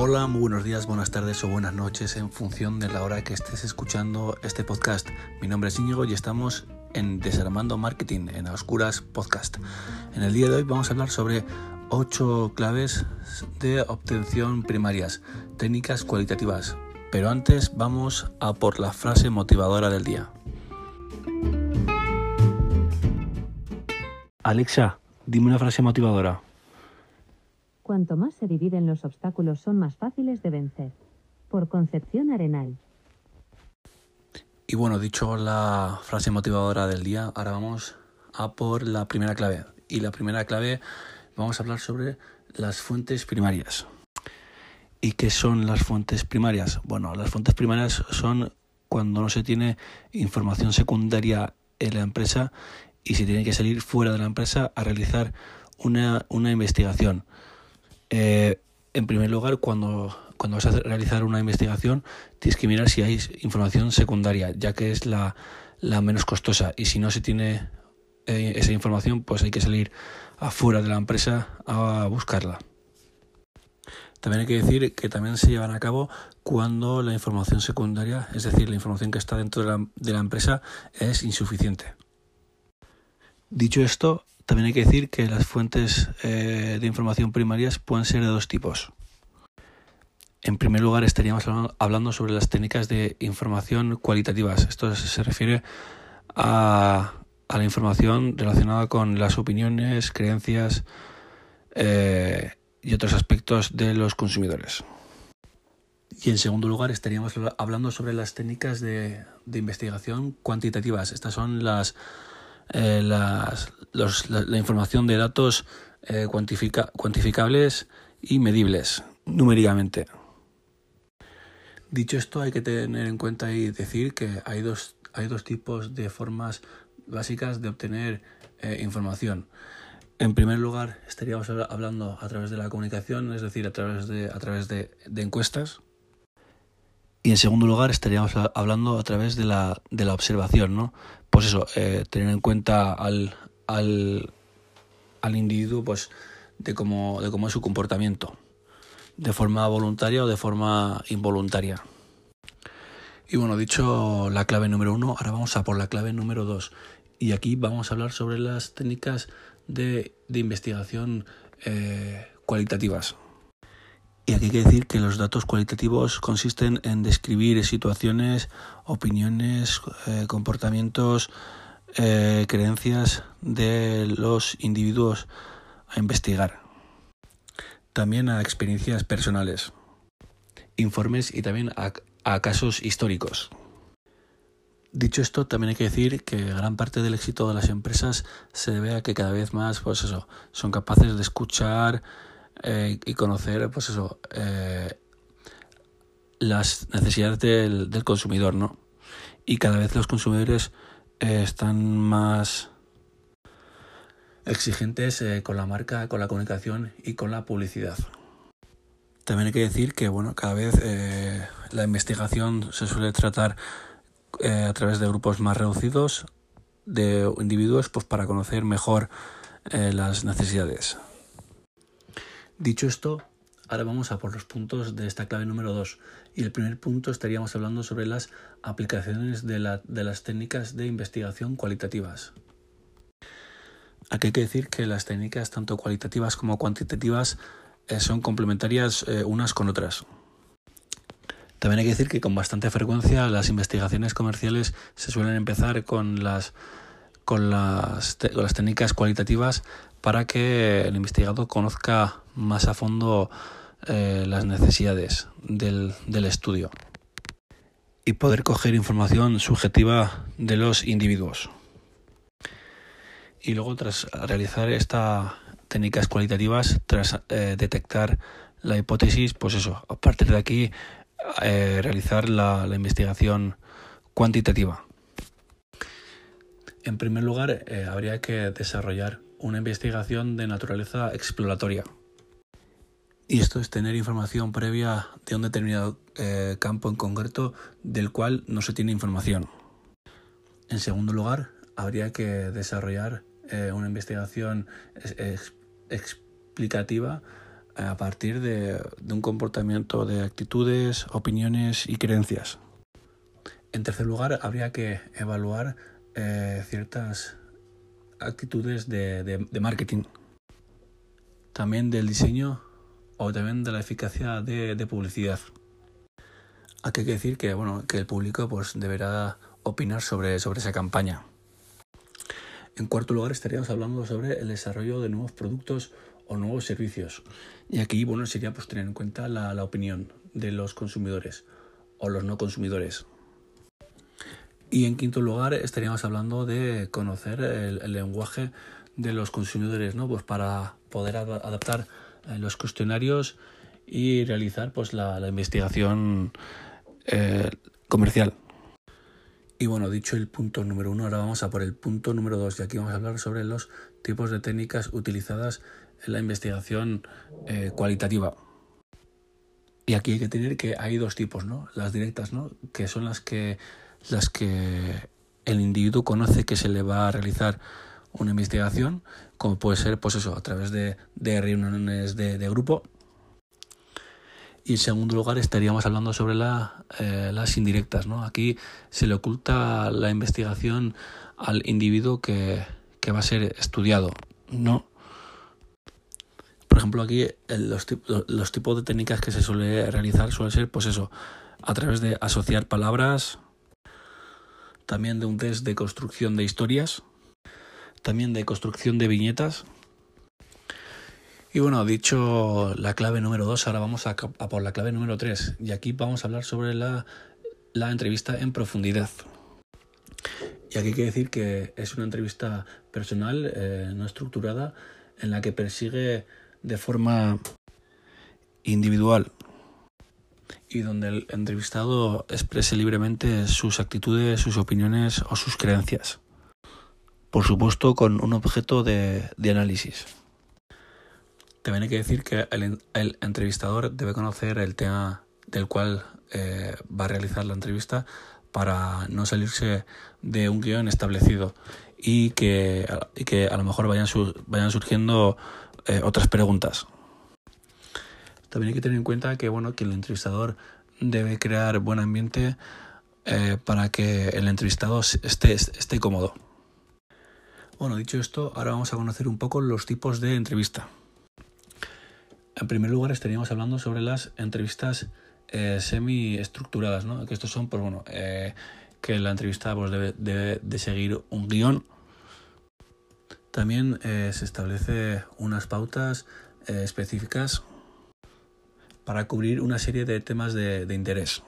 Hola, muy buenos días, buenas tardes o buenas noches en función de la hora que estés escuchando este podcast. Mi nombre es Íñigo y estamos en Desarmando Marketing en Oscuras Podcast. En el día de hoy vamos a hablar sobre 8 claves de obtención primarias, técnicas cualitativas. Pero antes vamos a por la frase motivadora del día. Alexa, dime una frase motivadora. Cuanto más se dividen los obstáculos son más fáciles de vencer. Por Concepción Arenal. Y bueno, dicho la frase motivadora del día, ahora vamos a por la primera clave. Y la primera clave vamos a hablar sobre las fuentes primarias. ¿Y qué son las fuentes primarias? Bueno, las fuentes primarias son cuando no se tiene información secundaria en la empresa y se tiene que salir fuera de la empresa a realizar una, una investigación. Eh, en primer lugar, cuando, cuando vas a realizar una investigación, tienes si hay información secundaria, ya que es la, la menos costosa. Y si no se tiene eh, esa información, pues hay que salir afuera de la empresa a buscarla. También hay que decir que también se llevan a cabo cuando la información secundaria, es decir, la información que está dentro de la, de la empresa, es insuficiente. Dicho esto, también hay que decir que las fuentes eh, de información primarias pueden ser de dos tipos. En primer lugar, estaríamos hablando sobre las técnicas de información cualitativas. Esto se refiere a, la información relacionada con las opiniones, creencias eh, y otros aspectos de los consumidores. Y en segundo lugar, estaríamos hablando sobre las técnicas de, de investigación cuantitativas. Estas son las eh, las, la, información de datos eh, cuantificables y medibles numéricamente. Dicho esto, hay que tener en cuenta y decir que hay dos, hay dos tipos de formas básicas de obtener eh, información. En primer lugar, estaríamos hablando a través de la comunicación, es decir, a través de, a través de encuestas. Y en segundo lugar, estaríamos hablando a través de la, de la observación, ¿no? Pues eso, eh, tener en cuenta al, al, al, individuo, pues, de cómo, de cómo es su comportamiento, de forma voluntaria o de forma involuntaria. Y bueno, dicho la clave número uno, ahora vamos a por la clave número dos. Y aquí vamos a hablar sobre las técnicas de, de investigación eh, cualitativas. Y aquí hay que decir que los datos cualitativos consisten en describir situaciones, opiniones, eh, comportamientos, eh, creencias de los individuos a investigar. También a experiencias personales, informes y también a, a casos históricos. Dicho esto, también hay que decir que gran parte del éxito de las empresas se debe a que cada vez más, pues eso, son capaces de escuchar, eh, y conocer, pues eso, eh, las necesidades del, del, consumidor, ¿no? Y cada vez los consumidores eh, están más exigentes con la marca, con la comunicación y con la publicidad. También hay que decir que, bueno, cada vez la investigación se suele tratar a través de grupos más reducidos de individuos, pues para conocer mejor las necesidades. Dicho esto, ahora vamos a por los puntos de esta clave número 2. Y el primer punto estaríamos hablando sobre las aplicaciones de, de las técnicas de investigación cualitativas. Aquí hay que decir que las técnicas, tanto cualitativas como cuantitativas, eh, son complementarias eh, unas con otras. También hay que decir que con bastante frecuencia las investigaciones comerciales se suelen empezar con las, con las, con las técnicas cualitativas para que el investigador conozca más a fondo eh, las necesidades del, del estudio y poder coger información subjetiva de los individuos. Y luego tras realizar estas técnicas cualitativas, tras eh, detectar la hipótesis, pues eso, a partir de aquí eh, realizar la, la, investigación cuantitativa. En primer lugar, eh, habría que desarrollar una investigación de naturaleza exploratoria. Y esto es tener información previa de un determinado eh, campo en concreto del cual no se tiene información. En segundo lugar, habría que desarrollar eh, una investigación explicativa a partir de, un comportamiento de actitudes, opiniones y creencias. En tercer lugar, habría que evaluar eh, ciertas actitudes de, marketing, también del diseño o también de la eficacia de, publicidad. Aquí hay que decir que, bueno, que el público pues, deberá opinar sobre, sobre esa campaña. En cuarto lugar, estaríamos hablando sobre el desarrollo de nuevos productos o nuevos servicios. Y aquí, bueno, sería pues tener en cuenta la, opinión de los consumidores o los no consumidores. Y en quinto lugar, estaríamos hablando de conocer el, lenguaje de los consumidores, ¿no? Pues para poder adaptar eh, los cuestionarios y realizar pues la, investigación eh, comercial. Y bueno, dicho el punto número uno, ahora vamos a por el punto número dos y aquí vamos a hablar sobre los tipos de técnicas utilizadas en la investigación eh, cualitativa. Y aquí hay que tener que hay dos tipos, ¿no? Las directas, ¿no? Que son las que las que el individuo conoce que se le va a realizar una investigación, como puede ser, pues eso, a través de, reuniones de, grupo y en segundo lugar estaríamos hablando sobre eh, las indirectas. ¿no? Aquí se le oculta la investigación al individuo que, va a ser estudiado. ¿no? Por ejemplo, aquí los, los, tipos de técnicas que se suele realizar suele ser, pues eso, a través de asociar palabras, también de un test de construcción de historias, también de construcción de viñetas y bueno, dicho la clave número 2, ahora vamos a, por la clave número 3. Y aquí vamos a hablar sobre la, entrevista en profundidad. Y aquí hay que decir que es una entrevista personal, eh, no estructurada, en la que persigue de forma individual y donde el entrevistado exprese libremente sus actitudes, sus opiniones o sus creencias. Por supuesto, con un objeto de análisis. También hay que decir que el, entrevistador debe conocer el tema del cual eh, va a realizar la entrevista para no salirse de un guion establecido y que, que a lo mejor vayan, vayan surgiendo eh, otras preguntas. También hay que tener en cuenta que, bueno, que el entrevistador debe crear buen ambiente eh, para que el entrevistado esté, esté cómodo. Bueno, dicho esto, ahora vamos a conocer un poco los tipos de entrevista. En primer lugar estaríamos hablando sobre las entrevistas eh, semi-estructuradas, ¿no? Que estos son, pues bueno, eh, que la entrevista pues, debe, de seguir un guion. También eh, se establece unas pautas específicas para cubrir una serie de temas de, interés.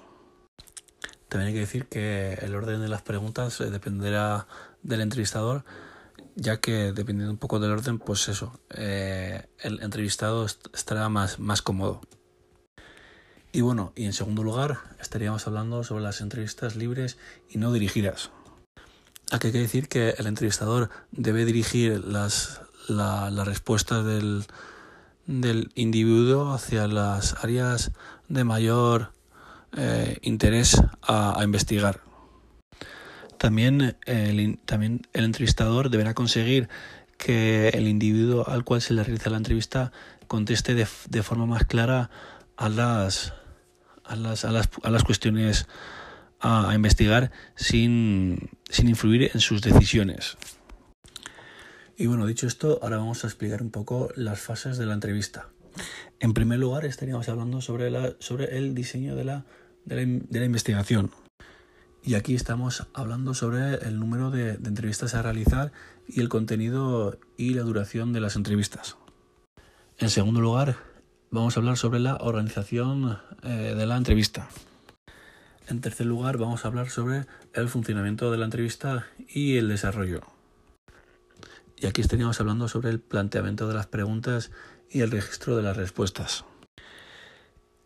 También hay que decir que el orden de las preguntas dependerá del entrevistador ya que dependiendo un poco del orden, pues eso, eh, el entrevistado estará más, más cómodo. Y bueno, y en segundo lugar, estaríamos hablando sobre las entrevistas libres y no dirigidas. Aquí hay que decir que el entrevistador debe dirigir las, las respuestas del, del, individuo hacia las áreas de mayor eh, interés a investigar. También el, también el entrevistador deberá conseguir que el individuo al cual se le realiza la entrevista conteste de, forma más clara a las, a las, a las, a las cuestiones a, investigar sin, sin influir en sus decisiones. Y bueno, dicho esto, ahora vamos a explicar un poco las fases de la entrevista. En primer lugar, estaríamos hablando sobre, el diseño de la investigación. Y aquí estamos hablando sobre el número de, entrevistas a realizar y el contenido y la duración de las entrevistas. En segundo lugar, vamos a hablar sobre la organización eh, de la entrevista. En tercer lugar, vamos a hablar sobre el funcionamiento de la entrevista y el desarrollo. Y aquí estaríamos hablando sobre el planteamiento de las preguntas y el registro de las respuestas.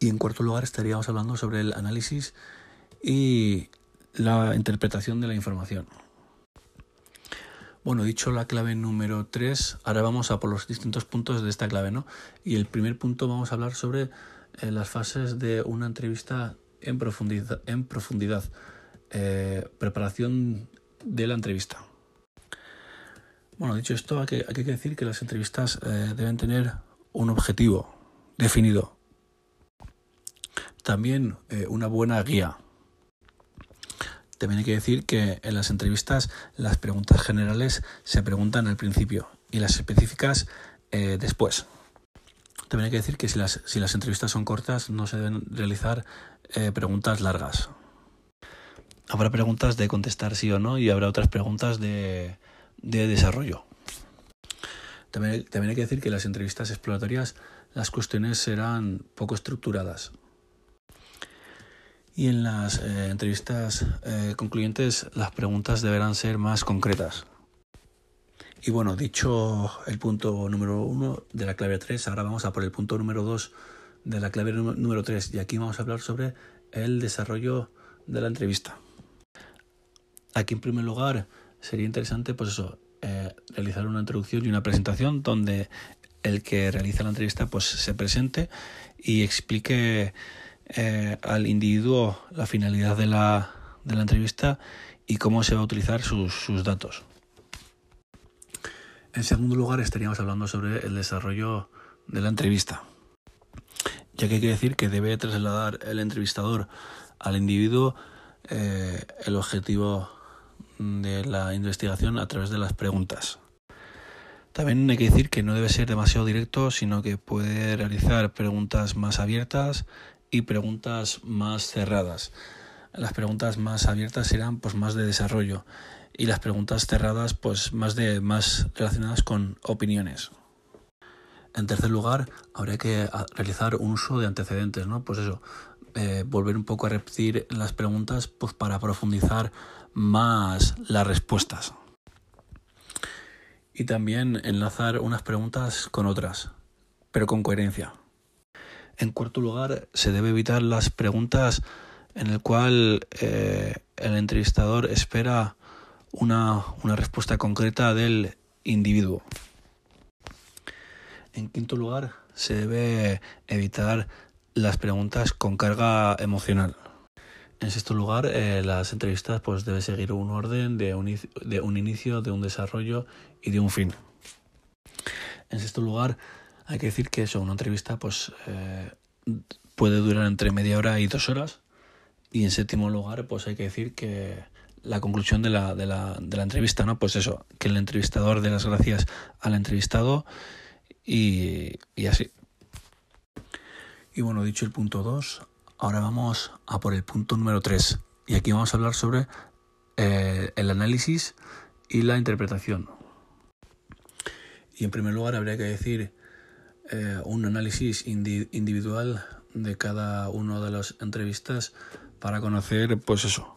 Y en cuarto lugar, estaríamos hablando sobre el análisis y la interpretación de la información. Bueno, dicho la clave número 3, ahora vamos a por los distintos puntos de esta clave, ¿no? Y el primer punto vamos a hablar sobre eh, las fases de una entrevista en profundidad, eh, preparación de la entrevista. Bueno, dicho esto, hay que, decir que las entrevistas eh, deben tener un objetivo, definido. También eh, una buena guía. También hay que decir que en las entrevistas las preguntas generales se preguntan al principio y las específicas eh, después. También hay que decir que si las, entrevistas son cortas no se deben realizar preguntas largas. Habrá preguntas de contestar sí o no y habrá otras preguntas de, de desarrollo. También, también hay que decir que las entrevistas exploratorias las cuestiones serán poco estructuradas. Y en las eh, entrevistas eh, concluyentes las preguntas deberán ser más concretas. Y bueno, dicho el punto número uno de la clave 3, ahora vamos a por el punto número 2 de la clave número 3 y aquí vamos a hablar sobre el desarrollo de la entrevista. Aquí en primer lugar sería interesante pues eso, eh, realizar una introducción y una presentación donde el que realiza la entrevista pues se presente y explique eh, al individuo la finalidad de la, de la, entrevista y cómo se va a utilizar sus, sus datos. En segundo lugar, estaríamos hablando sobre el desarrollo de la entrevista, ya que que decir que debe trasladar el entrevistador al individuo eh, el objetivo de la investigación a través de las preguntas. También hay que decir que no debe ser demasiado directo, sino que puede realizar preguntas más abiertas y preguntas más cerradas. Las preguntas más abiertas serán pues más de desarrollo y las preguntas cerradas pues más de más relacionadas con opiniones. En tercer lugar, habría que realizar un uso de antecedentes, ¿no? Pues eso, eh, volver un poco a repetir las preguntas pues para profundizar más las respuestas. Y también enlazar unas preguntas con otras, pero con coherencia. En cuarto lugar, se debe evitar las preguntas en el cual eh, el entrevistador espera una, una respuesta concreta del individuo. En quinto lugar, se debe evitar las preguntas con carga emocional. En sexto lugar, eh, las entrevistas pues debe seguir un orden de un, de un inicio, de un desarrollo y de un fin. En sexto lugar, hay que decir que eso, una entrevista pues eh, puede durar entre media hora y dos horas. Y en séptimo lugar, pues hay que decir que la conclusión de la, de la, de la entrevista, ¿no? Pues eso, que el entrevistador dé las gracias al entrevistado y, y así. Y bueno, dicho el punto 2, ahora vamos a por el punto número 3. Y aquí vamos a hablar sobre eh, el análisis y la interpretación. Y en primer lugar habría que decir eh, un análisis individual de cada uno de las entrevistas para conocer, pues eso,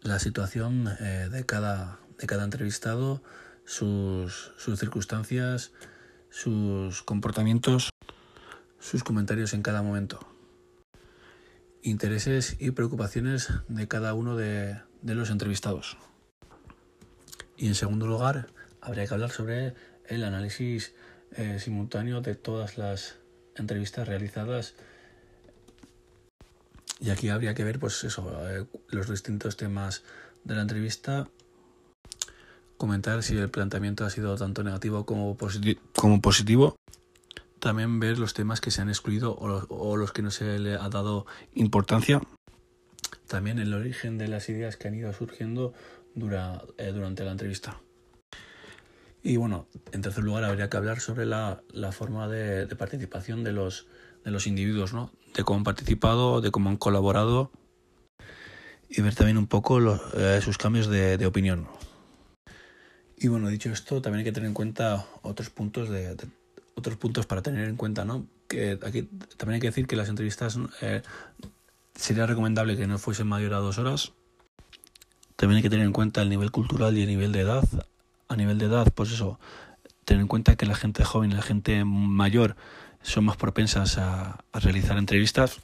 la situación eh, de, cada, de cada entrevistado, sus, sus circunstancias, sus comportamientos, sus comentarios en cada momento, intereses y preocupaciones de cada uno de, los entrevistados. Y en segundo lugar, habría que hablar sobre el análisis eh, simultáneo de todas las entrevistas realizadas. Y aquí habría que ver, pues eso, eh, los distintos temas de la entrevista, comentar si el planteamiento ha sido tanto negativo como positivo. También ver los temas que se han excluido o los, que no se le ha dado importancia. También el origen de las ideas que han ido surgiendo eh, durante la entrevista. Y bueno, en tercer lugar habría que hablar sobre la, forma de, participación de los, de los individuos, ¿no? De cómo han participado, de cómo han colaborado y ver también un poco los, eh, sus cambios de, de, opinión. Y bueno, dicho esto, también hay que tener en cuenta otros puntos de otros puntos para tener en cuenta, ¿no? Que aquí también hay que decir que las entrevistas eh, sería recomendable que no fuesen mayor a dos horas. También hay que tener en cuenta el nivel cultural y el nivel de edad a nivel de edad, pues eso, tener en cuenta que la gente joven y la gente mayor son más propensas a, a realizar entrevistas.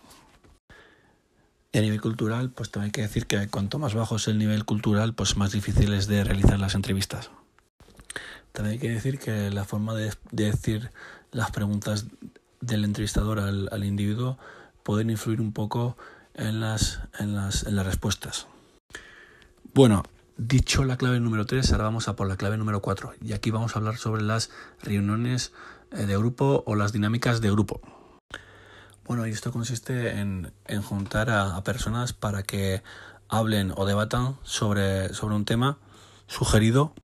Y a nivel cultural, pues también hay que decir que cuanto más bajo es el nivel cultural, pues más difícil es de realizar las entrevistas. También hay que decir que la forma de, de decir las preguntas del entrevistador al, al, individuo pueden influir un poco en las, en las, en las respuestas. Bueno, Dicho la clave número 3, ahora vamos a por la clave número 4. Y aquí vamos a hablar sobre las reuniones eh, de grupo o las dinámicas de grupo. Bueno, y esto consiste en, en juntar a, a, personas para que hablen o debatan sobre, sobre un tema sugerido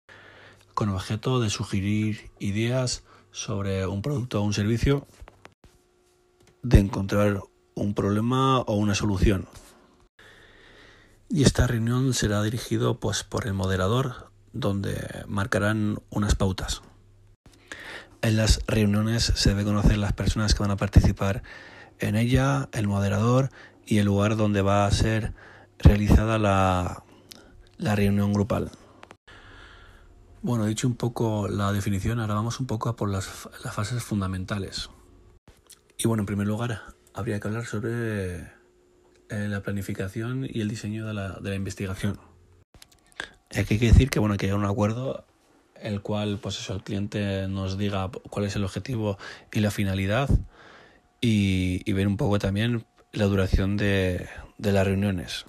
con objeto de sugerir ideas sobre un producto o un servicio, de encontrar un problema o una solución. Y esta reunión será dirigido pues por el moderador, donde marcarán unas pautas. En las reuniones se debe conocer las personas que van a participar en ella, el moderador y el lugar donde va a ser realizada la, la reunión grupal. Bueno, dicho un poco la definición, ahora vamos un poco a por las, las fases fundamentales. Y bueno, en primer lugar, habría que hablar sobre eh, la planificación y el diseño de la, de la investigación. Aquí hay que decir que bueno, que hay un acuerdo el cual pues eso, el cliente nos diga cuál es el objetivo y la finalidad y, y ver un poco también la duración de, de, las reuniones.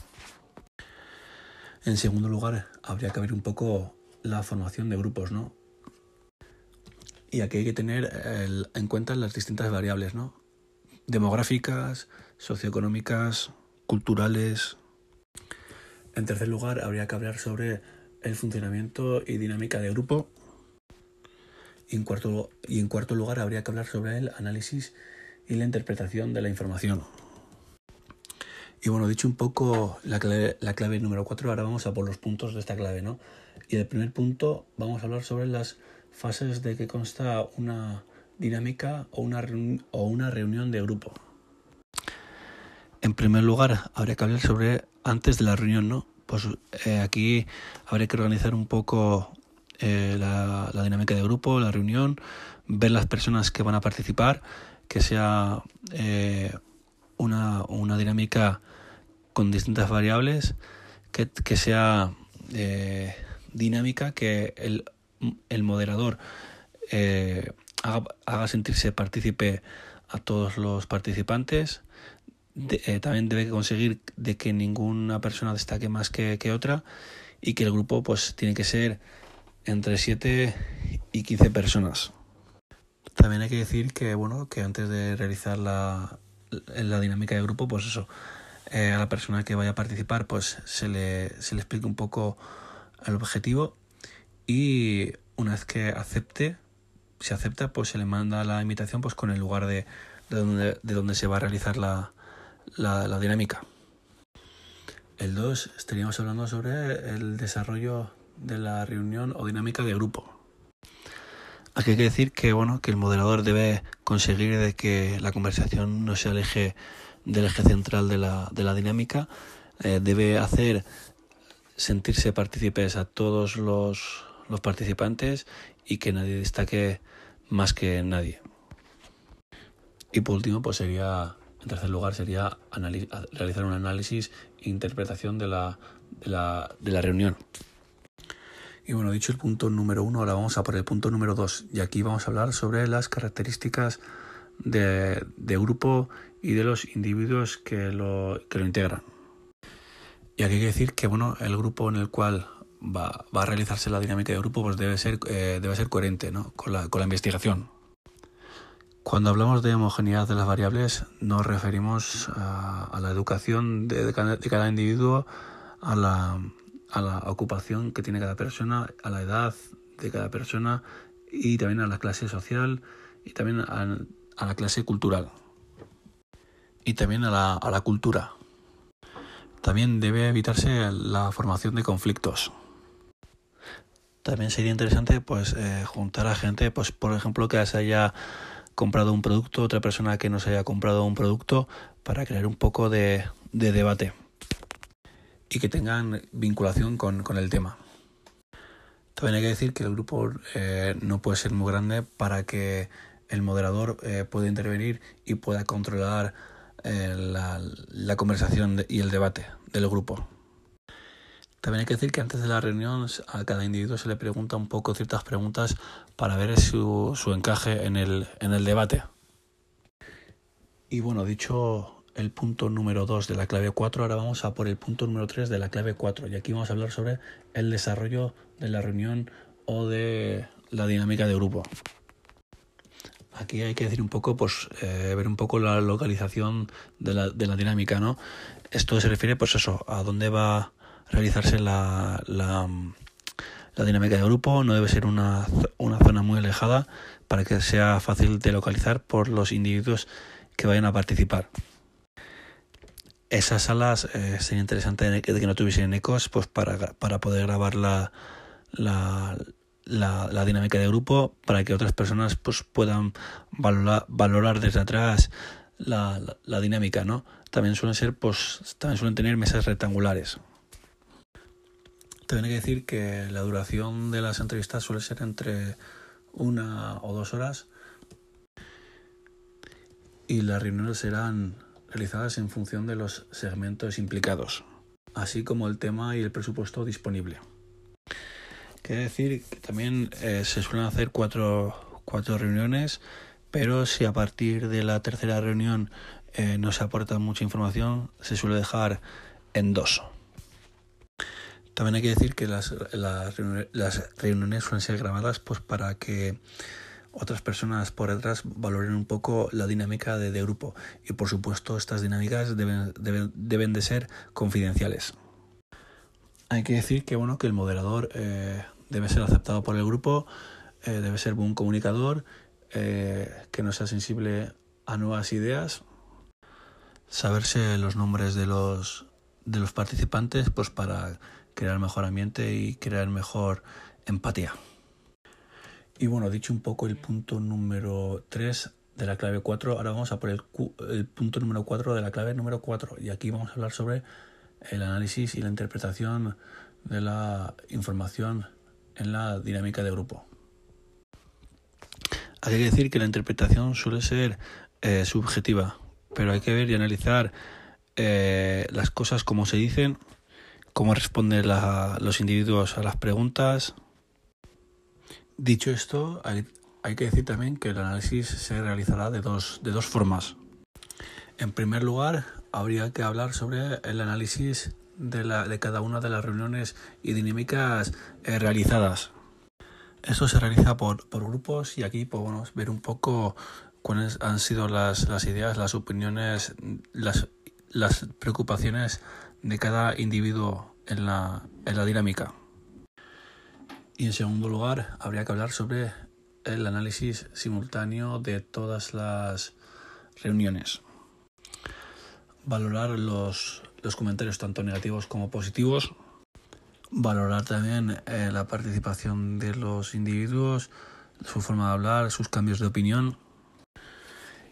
En segundo lugar, habría que ver un poco la formación de grupos, ¿no? Y aquí hay que tener en cuenta las distintas variables, ¿no? Demográficas, socioeconómicas, culturales. En tercer lugar, habría que hablar sobre el funcionamiento y dinámica de grupo. Y en cuarto, y en cuarto lugar, habría que hablar sobre el análisis y la interpretación de la información. Y bueno, dicho un poco la clave, la clave número 4, ahora vamos a por los puntos de esta clave, ¿no? Y el primer punto vamos a hablar sobre las fases de que consta una dinámica o una, o una reunión de grupo. En primer lugar, habría que hablar sobre antes de la reunión, ¿no? Pues eh, aquí habría que organizar un poco eh, la, dinámica de grupo, la reunión, ver las personas que van a participar, que sea eh, una, una, dinámica con distintas variables, que, que sea dinámica, que el, el moderador eh, haga, haga, sentirse partícipe a todos los participantes. Eh, también debe conseguir de que ninguna persona destaque más que, que, otra y que el grupo pues tiene que ser entre 7 y 15 personas. También hay que decir que bueno que antes de realizar la, la dinámica de grupo pues eso eh, a la persona que vaya a participar pues se le, se le explique un poco el objetivo y una vez que acepte si acepta pues se le manda la invitación pues con el lugar de, de donde, de donde se va a realizar la, la, la dinámica. El 2 estaríamos hablando sobre el desarrollo de la reunión o dinámica de grupo. Aquí hay que decir que bueno que el moderador debe conseguir de que la conversación no se aleje del eje central de la, de la dinámica. Eh, debe hacer sentirse partícipes a todos los, los participantes y que nadie destaque más que nadie. Y por último, pues sería en tercer lugar sería realizar un análisis e interpretación de la, de la, de la reunión. Y bueno, dicho el punto número uno, ahora vamos a por el punto número dos. Y aquí vamos a hablar sobre las características de, de grupo y de los individuos que lo, que lo integran. Y aquí hay que decir que bueno, el grupo en el cual va, va a realizarse la dinámica de grupo pues debe ser, eh, debe ser coherente ¿no? con, la, con la investigación. Cuando hablamos de homogeneidad de las variables, nos referimos a, la educación de, de, cada, de, cada, individuo, a la, a la, ocupación que tiene cada persona, a la edad de cada persona y también a la clase social y también a, a la clase cultural y también a la, a la cultura. También debe evitarse la formación de conflictos. También sería interesante pues eh, juntar a gente, pues por ejemplo que se haya comprado un producto, otra persona que no se haya comprado un producto, para crear un poco de, de debate y que tengan vinculación con, con, el tema. También hay que decir que el grupo eh, no puede ser muy grande para que el moderador eh, pueda intervenir y pueda controlar la, la, conversación y el debate del grupo. También hay que decir que antes de la reunión a cada individuo se le pregunta un poco ciertas preguntas para ver su, su encaje en el, en el debate. Y bueno, dicho el punto número 2 de la clave 4, ahora vamos a por el punto número 3 de la clave 4. Y aquí vamos a hablar sobre el desarrollo de la reunión o de la dinámica de grupo. Aquí hay que decir un poco, pues, eh, ver un poco la localización de la, dinámica, ¿no? Esto se refiere, pues eso, a dónde va a realizarse la, la, dinámica de grupo. No debe ser una, zona muy alejada para que sea fácil de localizar por los individuos que vayan a participar. Esas salas eh, sería interesante que no tuviesen ecos, pues para, para poder grabar la, la, la, dinámica de grupo para que otras personas pues puedan valorar, desde atrás la, dinámica, ¿no? También suelen ser, pues, también suelen tener mesas rectangulares. También hay que decir que la duración de las entrevistas suele ser entre una o dos horas y las reuniones serán realizadas en función de los segmentos implicados, así como el tema y el presupuesto disponible. Quiere decir que también eh, se suelen hacer cuatro, cuatro reuniones, pero si a partir de la tercera reunión eh, no se aporta mucha información, se suele dejar en dos. También hay que decir que las, las, las reuniones suelen ser grabadas pues, para que otras personas por detrás valoren un poco la dinámica de, de grupo. Y por supuesto, estas dinámicas deben, deben, deben de ser confidenciales. Hay que decir que bueno que el moderador eh, debe ser aceptado por el grupo, eh, debe ser un comunicador, eh, que no sea sensible a nuevas ideas, saberse los nombres de los, de los participantes pues para crear mejor ambiente y crear mejor empatía. Y bueno, dicho un poco el punto número 3 de la clave 4, ahora vamos a por el, el punto número 4 de la clave número 4 y aquí vamos a hablar sobre el análisis y la interpretación de la información en la dinámica de grupo. Hay que decir que la interpretación suele ser eh, subjetiva, pero hay que ver y analizar eh, las cosas como se dicen, cómo responden los individuos a las preguntas. Dicho esto, hay, hay, que decir también que el análisis se realizará de dos, de dos formas. En primer lugar, habría que hablar sobre el análisis de, la, de cada una de las reuniones y dinámicas eh, realizadas. Esto se realiza por, por grupos y aquí podemos ver un poco cuáles han sido las, las ideas, las opiniones, las, las preocupaciones de cada individuo en la, en la dinámica. Y en segundo lugar, habría que hablar sobre el análisis simultáneo de todas las reuniones. Valorar los, los comentarios tanto negativos como positivos. Valorar también eh, la participación de los individuos, su forma de hablar, sus cambios de opinión.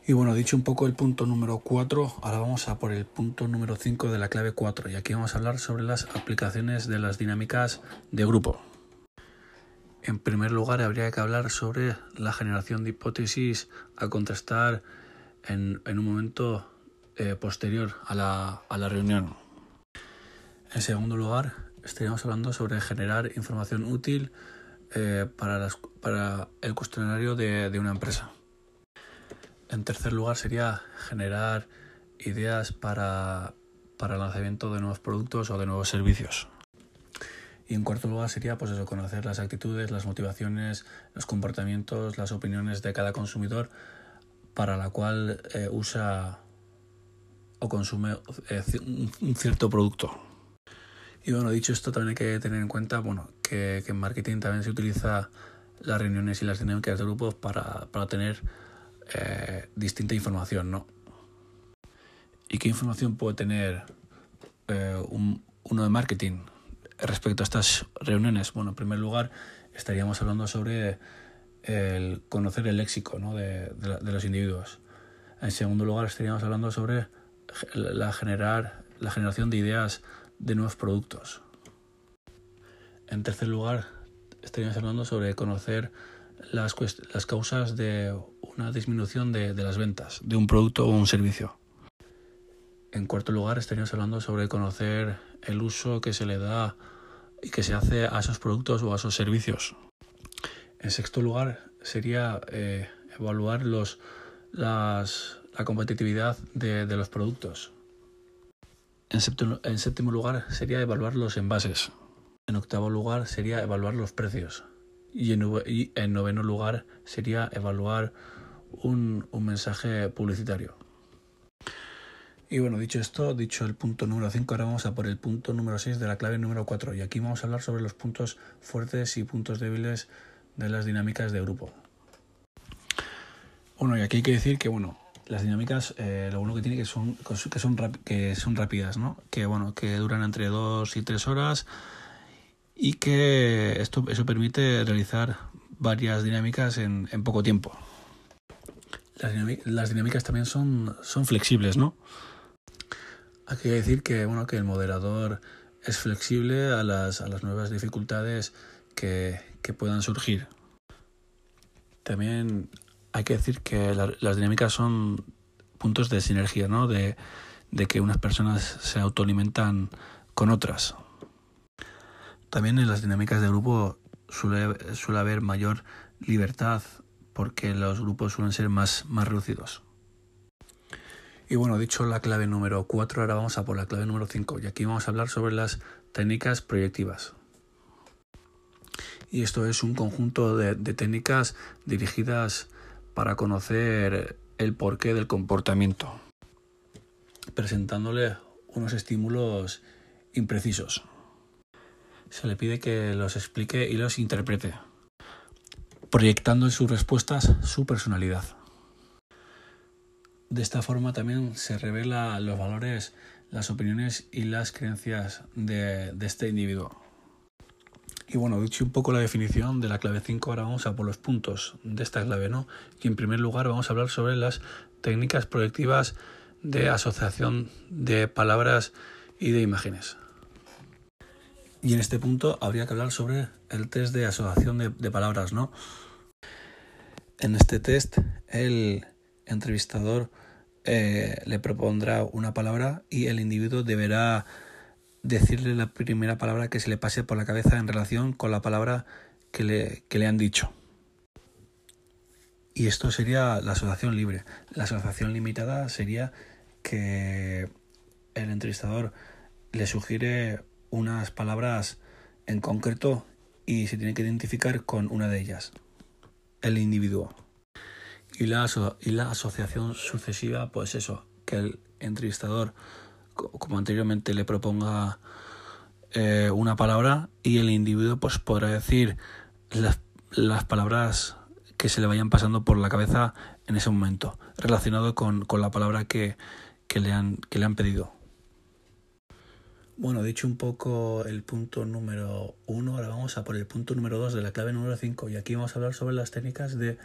Y bueno, dicho un poco el punto número 4, ahora vamos a por el punto número 5 de la clave 4 y aquí vamos a hablar sobre las aplicaciones de las dinámicas de grupo. En primer lugar, habría que hablar sobre la generación de hipótesis a contrastar en, en un momento eh, posterior a la, a la reunión. En segundo lugar, estaríamos hablando sobre generar información útil eh, para, las, para, el cuestionario de, de, una empresa. En tercer lugar, sería generar ideas para, para el lanzamiento de nuevos productos o de nuevos servicios. Y en cuarto lugar sería pues eso, conocer las actitudes, las motivaciones, los comportamientos, las opiniones de cada consumidor para la cual eh, usa o consume eh, un cierto producto. Y bueno, dicho esto, también hay que tener en cuenta bueno, que, que en marketing también se utiliza las reuniones y las dinámicas de grupos para, para tener eh, distinta información, ¿no? ¿Y qué información puede tener eh, un, uno de marketing respecto a estas reuniones? Bueno, en primer lugar, estaríamos hablando sobre el conocer el léxico ¿no? de, de, de los individuos. En segundo lugar, estaríamos hablando sobre la, generar, la generación de ideas de nuevos productos. En tercer lugar, estaríamos hablando sobre conocer las, causas de una disminución de, de, las ventas de un producto o un servicio. En cuarto lugar, estaríamos hablando sobre conocer el uso que se le da y que se hace a esos productos o a esos servicios. En sexto lugar, sería eh, evaluar los, las, la competitividad de, los productos. En séptimo, lugar sería evaluar los envases. En octavo lugar sería evaluar los precios. Y en, y en noveno lugar sería evaluar un, un mensaje publicitario. Y bueno, dicho esto, dicho el punto número 5, ahora vamos a por el punto número 6 de la clave número 4. Y aquí vamos a hablar sobre los puntos fuertes y puntos débiles de las dinámicas de grupo. Bueno, y aquí hay que decir que, bueno, las dinámicas, eh, lo bueno que tiene que son, que son, que son rápidas, ¿no? Que, bueno, que duran entre 2 y 3 horas y que esto, eso permite realizar varias dinámicas en, en poco tiempo. Las, las dinámicas también son, son flexibles, ¿no? Hay que decir que, bueno, que el moderador es flexible a las, a las nuevas dificultades que, que puedan surgir. También hay que decir que las dinámicas son puntos de sinergia, ¿no? De, de que unas personas se autoalimentan con otras. También en las dinámicas de grupo suele, suele haber mayor libertad porque los grupos suelen ser más, más reducidos. Y bueno, dicho la clave número 4, ahora vamos a por la clave número 5 y aquí vamos a hablar sobre las técnicas proyectivas. Y esto es un conjunto de, de técnicas dirigidas para conocer el porqué del comportamiento, presentándole unos estímulos imprecisos. Se le pide que los explique y los interprete, proyectando en sus respuestas su personalidad. De esta forma también se revela los valores, las opiniones y las creencias de, de este individuo. Y bueno, dicho un poco la definición de la clave 5, ahora vamos a por los puntos de esta clave, ¿no? Y en primer lugar vamos a hablar sobre las técnicas proyectivas de asociación de palabras y de imágenes. Y en este punto habría que hablar sobre el test de asociación de, palabras, ¿no? En este test, el entrevistador eh, le propondrá una palabra y el individuo deberá decirle la primera palabra que se le pase por la cabeza en relación con la palabra que le, que le han dicho. Y esto sería la asociación libre. La asociación limitada sería que el entrevistador le sugiere unas palabras en concreto y se tiene que identificar con una de ellas, el individuo. Y la, y la asociación sucesiva, pues eso, que el entrevistador como anteriormente le proponga eh, una palabra y el individuo pues podrá decir las, palabras que se le vayan pasando por la cabeza en ese momento, relacionado con, con la palabra que, que, le han, que le han pedido. Bueno, dicho un poco el punto número uno, ahora vamos a por el punto número dos de la clave número 5 y aquí vamos a hablar sobre las técnicas de,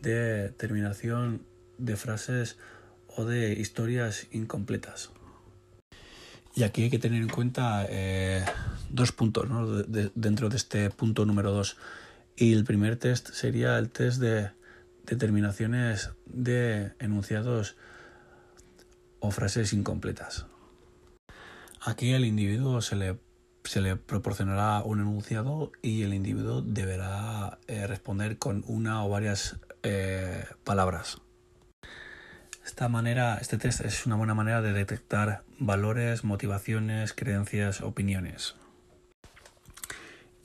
de terminación de frases o de historias incompletas. Y aquí hay que tener en cuenta eh, dos puntos dentro de este punto número dos. Y el primer test sería el test de determinaciones de enunciados o frases incompletas. Aquí al individuo se le, se le proporcionará un enunciado y el individuo deberá eh, responder con una o varias eh, palabras. Esta manera, este test es una buena manera de detectar valores, motivaciones, creencias, opiniones.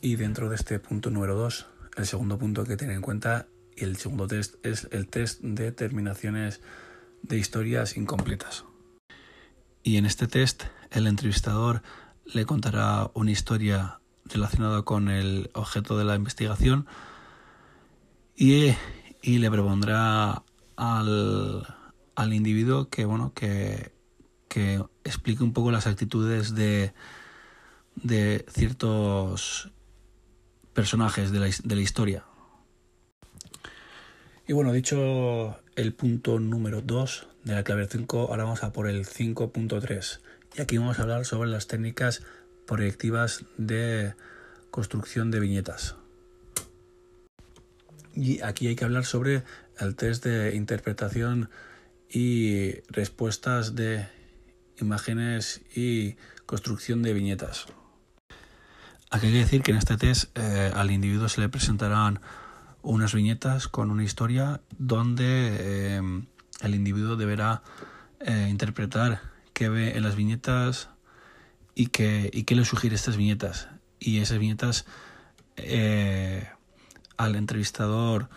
Y dentro de este punto número 2, el segundo punto que tener en cuenta y el segundo test es el test de terminaciones de historias incompletas. Y en este test el entrevistador le contará una historia relacionada con el objeto de la investigación y, y le propondrá al, al individuo que, bueno, que, que explique un poco las actitudes de, de ciertos personajes de la, de la historia. Y bueno, dicho el punto número 2 de la clave 5, ahora vamos a por el 5.3. Y aquí vamos a hablar sobre las técnicas proyectivas de construcción de viñetas. Y aquí hay que hablar sobre el test de interpretación y respuestas de imágenes y construcción de viñetas. Aquí hay que decir que en este test eh, al individuo se le presentarán unas viñetas con una historia donde eh, el individuo deberá eh, interpretar qué ve en las viñetas y qué, y qué le sugiere estas viñetas. Y esas viñetas al entrevistador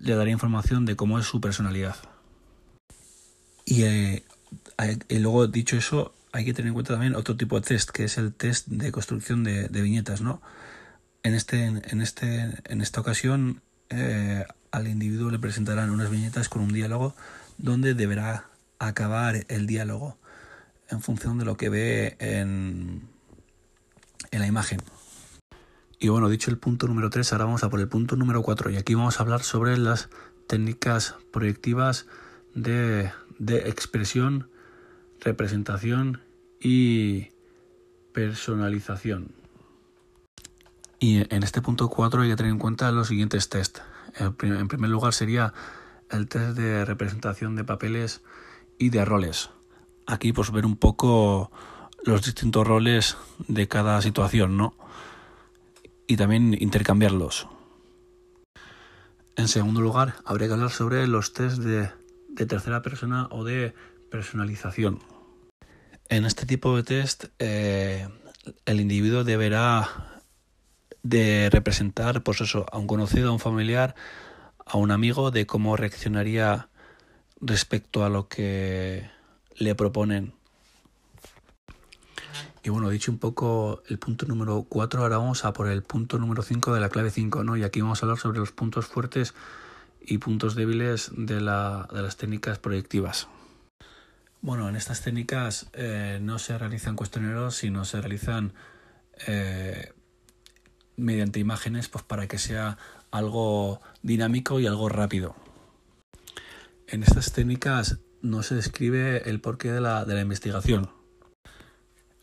le daría información de cómo es su personalidad. Y, eh, y luego, dicho eso, hay que tener en cuenta también otro tipo de test, que es el test de construcción de, viñetas, ¿no? En, este, en, este, en esta ocasión, eh, al individuo le presentarán unas viñetas con un diálogo donde deberá acabar el diálogo en función de lo que ve en, en la imagen. Y bueno, dicho el punto número 3, ahora vamos a por el punto número 4 y aquí vamos a hablar sobre las técnicas proyectivas de, de expresión representación y personalización. Y en este punto 4 hay que tener en cuenta los siguientes test. En primer lugar sería el test de representación de papeles y de roles. Aquí pues ver un poco los distintos roles de cada situación, ¿no? Y también intercambiarlos. En segundo lugar, habría que hablar sobre los test de, de tercera persona o de personalización. En este tipo de test, eh, el individuo deberá de representar, pues eso, a un conocido, a un familiar, a un amigo, de cómo reaccionaría respecto a lo que le proponen. Y bueno, dicho un poco el punto número 4, ahora vamos a por el punto número 5 de la clave 5, ¿no? Y aquí vamos a hablar sobre los puntos fuertes y puntos débiles de, la, de las técnicas proyectivas. Bueno, en estas técnicas eh, no se realizan cuestionarios, sino se realizan eh, mediante imágenes pues, para que sea algo dinámico y algo rápido. En estas técnicas no se describe el porqué de la, de la investigación.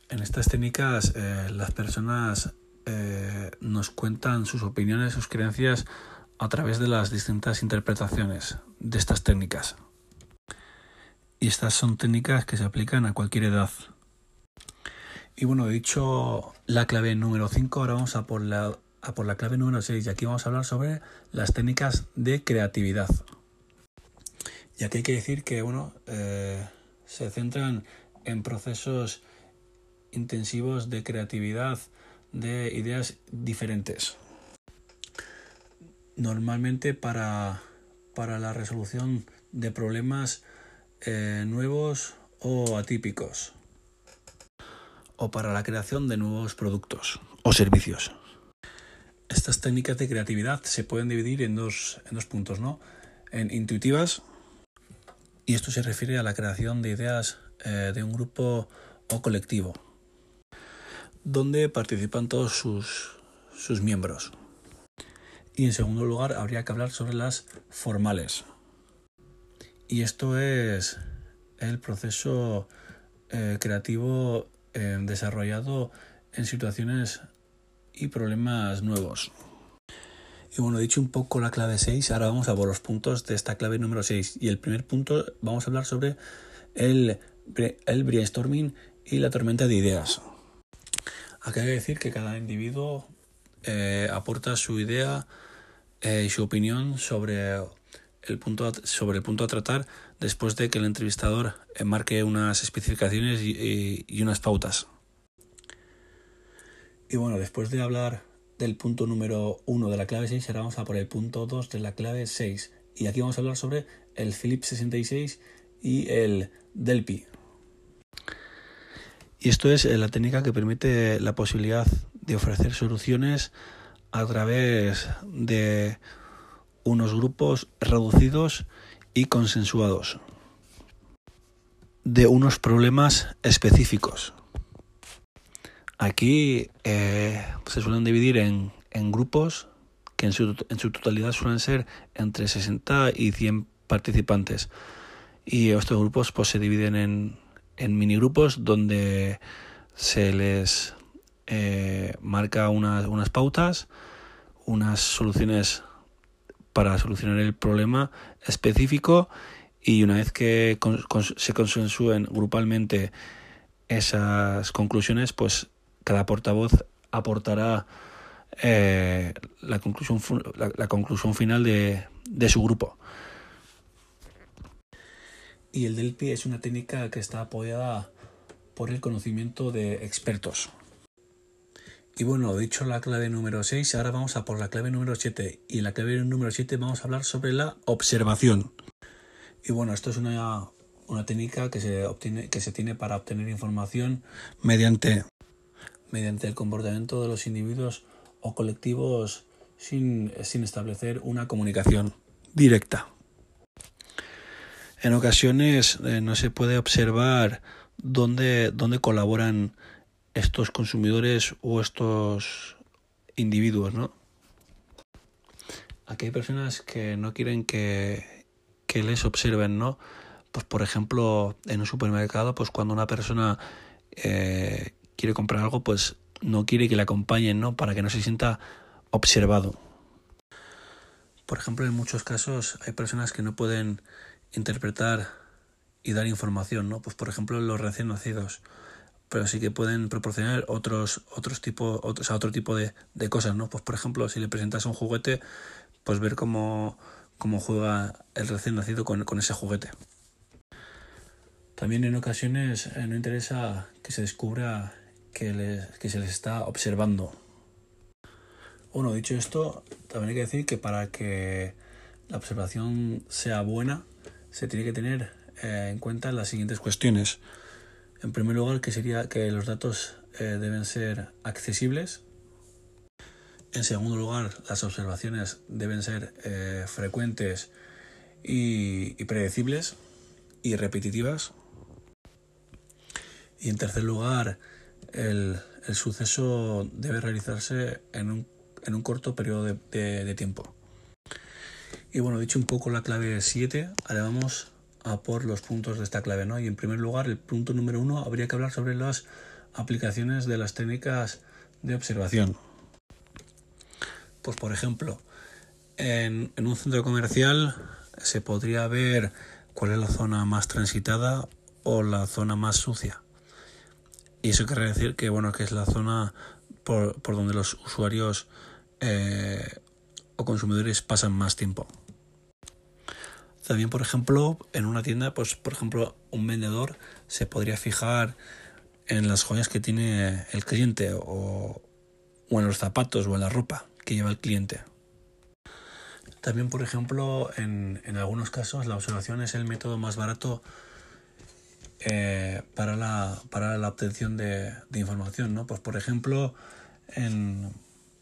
En estas técnicas eh, las personas nos cuentan sus opiniones, sus creencias a través de las distintas interpretaciones de estas técnicas y estas son técnicas que se aplican a cualquier edad. Y bueno, he dicho la clave número 5, ahora vamos a por, la, a por la clave número 6 y aquí vamos a hablar sobre las técnicas de creatividad. Y aquí hay que decir que bueno, eh, se centran en procesos intensivos de creatividad, de ideas diferentes. Normalmente para, para la resolución de problemas eh, nuevos o atípicos o para la creación de nuevos productos o servicios. Estas técnicas de creatividad se pueden dividir en dos, en dos puntos, ¿no? En intuitivas, y esto se refiere a la creación de ideas eh, de un grupo o colectivo, donde participan todos sus, sus miembros. Y en segundo lugar, habría que hablar sobre las formales, y esto es el proceso eh, creativo eh, desarrollado en situaciones y problemas nuevos. Y bueno, dicho un poco la clave 6, ahora vamos a por los puntos de esta clave número 6. Y el primer punto vamos a hablar sobre el, brainstorming y la tormenta de ideas. Aquí hay que decir que cada individuo eh, aporta su idea y su opinión sobre el punto sobre el punto a tratar después de que el entrevistador marque unas especificaciones y, unas pautas. Y bueno, después de hablar del punto número 1 de la clave 6, ahora vamos a por el punto 2 de la clave 6. Y aquí vamos a hablar sobre el Philips 66 y el Delphi. Y esto es la técnica que permite la posibilidad de ofrecer soluciones a través de unos grupos reducidos y consensuados de unos problemas específicos. Aquí eh, se suelen dividir en, grupos que en su, en su, totalidad suelen ser entre 60 y 100 participantes. Y estos grupos pues, se dividen en, en minigrupos donde se les eh, marca unas, unas pautas, unas soluciones para solucionar el problema específico y una vez que se consensúen grupalmente esas conclusiones, pues cada portavoz aportará eh, la, conclusión, la, conclusión final de, de, su grupo. Y el DELPI es una técnica que está apoyada por el conocimiento de expertos. Y bueno, dicho la clave número 6, ahora vamos a por la clave número 7. Y en la clave número 7 vamos a hablar sobre la observación. Y bueno, esto es una, una técnica que se, obtiene, que se tiene para obtener información mediante, mediante el comportamiento de los individuos o colectivos sin, sin establecer una comunicación directa. En ocasiones eh, no se puede observar dónde, dónde colaboran estos consumidores o estos individuos, ¿no? Aquí hay personas que no quieren que, que les observen, ¿no? Pues por ejemplo, en un supermercado, pues cuando una persona eh, quiere comprar algo, pues no quiere que le acompañen, ¿no? Para que no se sienta observado. Por ejemplo, en muchos casos hay personas que no pueden interpretar y dar información, ¿no? Pues por ejemplo, los recién nacidos pero sí que pueden proporcionar otros otros tipos otros, otro tipo de, de, cosas no pues por ejemplo si le presentas un juguete pues ver cómo, cómo juega el recién nacido con, con ese juguete. También en ocasiones eh, no interesa que se descubra que, les, que se les está observando. Bueno dicho esto también hay que decir que para que la observación sea buena se tiene que tener eh, en cuenta las siguientes cuestiones en primer lugar, que sería que los datos eh, deben ser accesibles. En segundo lugar, las observaciones deben ser eh, frecuentes y, predecibles y repetitivas. Y en tercer lugar, el, suceso debe realizarse en un, en un corto periodo de, tiempo. Y bueno, dicho un poco la clave 7, ahora vamos a por los puntos de esta clave, ¿no? Y en primer lugar, el punto número uno, habría que hablar sobre las aplicaciones de las técnicas de observación. Pues por ejemplo, en, un centro comercial se podría ver cuál es la zona más transitada o la zona más sucia. Y eso quiere decir que bueno, que es la zona por, por donde los usuarios eh, o consumidores pasan más tiempo. También, por ejemplo, en una tienda, pues por ejemplo, un vendedor se podría fijar en las joyas que tiene el cliente o, o en los zapatos o en la ropa que lleva el cliente. También, por ejemplo, en, en algunos casos la observación es el método más barato eh, para, la, para la obtención de, de, información, ¿no? Pues por ejemplo, en,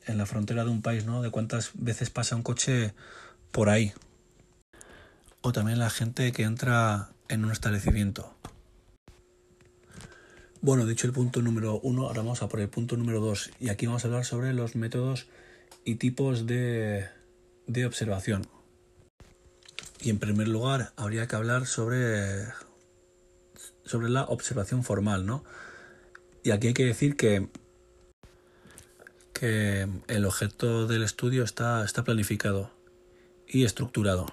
en la frontera de un país, ¿no? De cuántas veces pasa un coche por ahí, o también la gente que entra en un establecimiento. Bueno, dicho el punto número uno, ahora vamos a por el punto número dos. Y aquí vamos a hablar sobre los métodos y tipos de, de observación. Y en primer lugar, habría que hablar sobre, sobre la observación formal, ¿no? Y aquí hay que decir que, que el objeto del estudio está, está planificado y estructurado.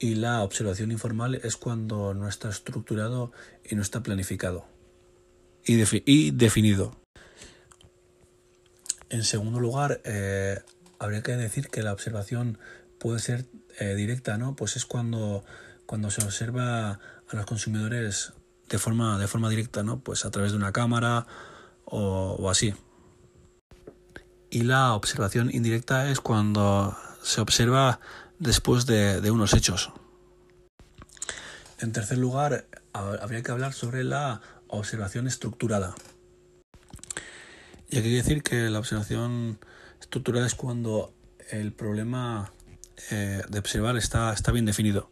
Y la observación informal es cuando no está estructurado y no está planificado y, defi y definido. En segundo lugar, eh, habría que decir que la observación puede ser eh, directa, ¿no? Pues es cuando, cuando se observa a los consumidores de forma, de forma directa, ¿no? Pues a través de una cámara o así. Y la observación indirecta es cuando se observa después de, unos hechos. En tercer lugar, habría que hablar sobre la observación estructurada. Y aquí hay que decir que la observación estructurada es cuando el problema eh, de observar está, bien definido.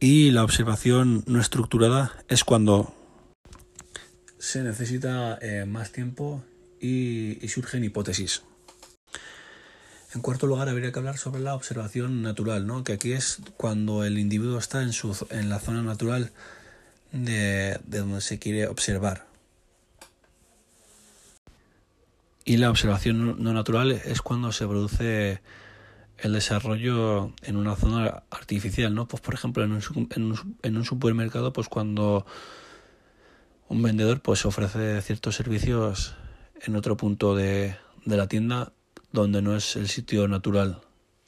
Y la observación no estructurada es cuando se necesita eh, más tiempo y surgen hipótesis. En cuarto lugar, habría que hablar sobre la observación natural, ¿no? que aquí es cuando el individuo está en, su, en la zona natural de, de donde se quiere observar. Y la observación no natural es cuando se produce el desarrollo en una zona artificial, ¿no? Pues por ejemplo en un, en un, en un supermercado, pues cuando un vendedor pues ofrece ciertos servicios en otro punto de, de la tienda donde no es el sitio natural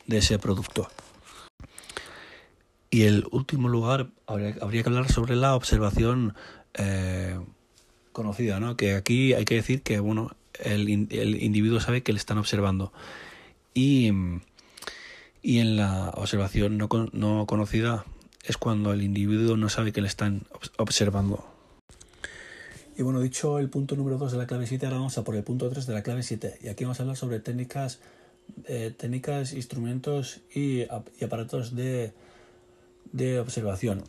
de ese producto. Y el último lugar, habría, habría que hablar sobre la observación eh, conocida, ¿no? Que aquí hay que decir que, bueno, el, el individuo sabe que le están observando. Y, y en la observación no, no conocida es cuando el individuo no sabe que le están observando. Y bueno, dicho el punto número 2 de la clave 7, ahora vamos a por el punto 3 de la clave 7. Y aquí vamos a hablar sobre técnicas, eh, técnicas instrumentos y, aparatos de, de observación.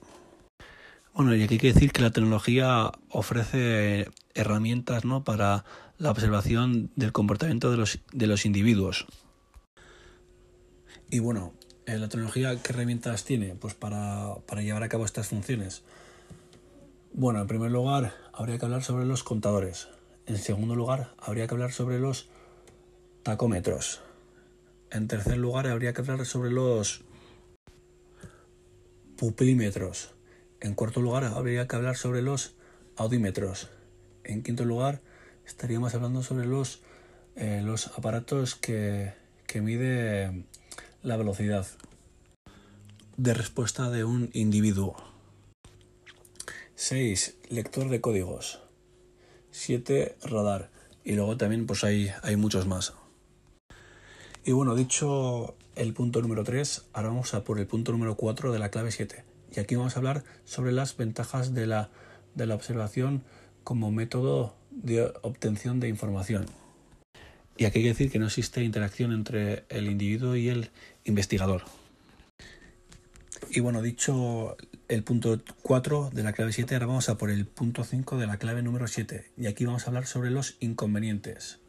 Bueno, y aquí hay que decir que la tecnología ofrece herramientas ¿no? para la observación del comportamiento de los, de los individuos. Y bueno, eh, la tecnología, ¿qué herramientas tiene? Pues para, para llevar a cabo estas funciones. Bueno, en primer lugar, habría que hablar sobre los contadores. En segundo lugar, habría que hablar sobre los tacómetros. En tercer lugar, habría que hablar sobre los pupilímetros. En cuarto lugar, habría que hablar sobre los audímetros. En quinto lugar, estaríamos hablando sobre los, eh, los aparatos que, que mide la velocidad de respuesta de un individuo. 6. Lector de códigos. 7. Radar. Y luego también pues hay, hay muchos más. Y bueno, dicho el punto número 3, ahora vamos a por el punto número 4 de la clave 7. Y aquí vamos a hablar sobre las ventajas de la, de la observación como método de obtención de información. Y aquí hay que decir que no existe interacción entre el individuo y el investigador. Y bueno, dicho el punto 4 de la clave 7, ahora vamos a por el punto 5 de la clave número 7. Y aquí vamos a hablar sobre los inconvenientes.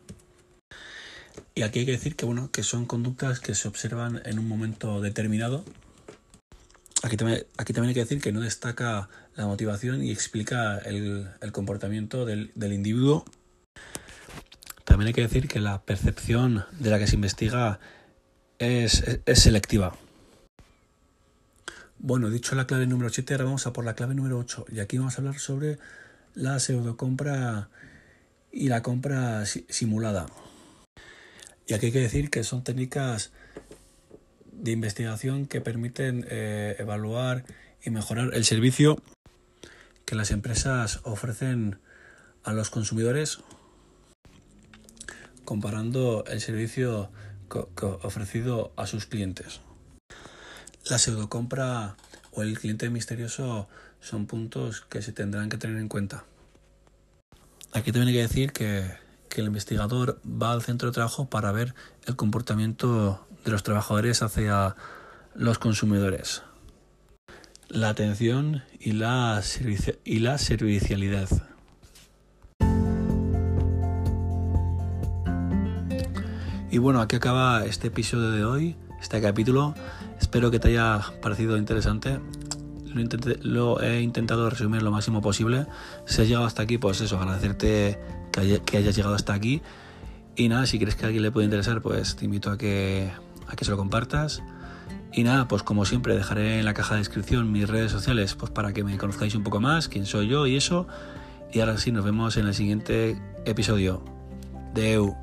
Y aquí hay que decir que, bueno, que son conductas que se observan en un momento determinado. Aquí también, hay que decir que no destaca la motivación y explica el, comportamiento del individuo también hay que decir que la percepción de la que se investiga es, selectiva. Bueno, dicho la clave número 7, ahora vamos a por la clave número 8. Y aquí vamos a hablar sobre la pseudocompra y la compra simulada. Y aquí hay que decir que son técnicas de investigación que permiten eh, evaluar y mejorar el servicio que las empresas ofrecen a los consumidores comparando el servicio ofrecido a sus clientes. La pseudocompra o el cliente misterioso son puntos que se tendrán que tener en cuenta. Aquí también hay que decir que, que el investigador va al centro de trabajo para ver el comportamiento de los trabajadores hacia los consumidores. La atención y la, y la servicialidad. Y bueno, aquí acaba este episodio de hoy, este capítulo. Espero que te haya parecido interesante. Lo, he intentado resumir lo máximo posible. Si has llegado hasta aquí, pues eso, agradecerte que, hayas llegado hasta aquí. Y nada, si crees que a alguien le puede interesar, pues te invito a que, a que se lo compartas. Y nada, pues como siempre, dejaré en la caja de descripción mis redes sociales, pues para que me conozcáis un poco más, quién soy yo y eso. Y ahora sí, nos vemos en el siguiente episodio. Deu.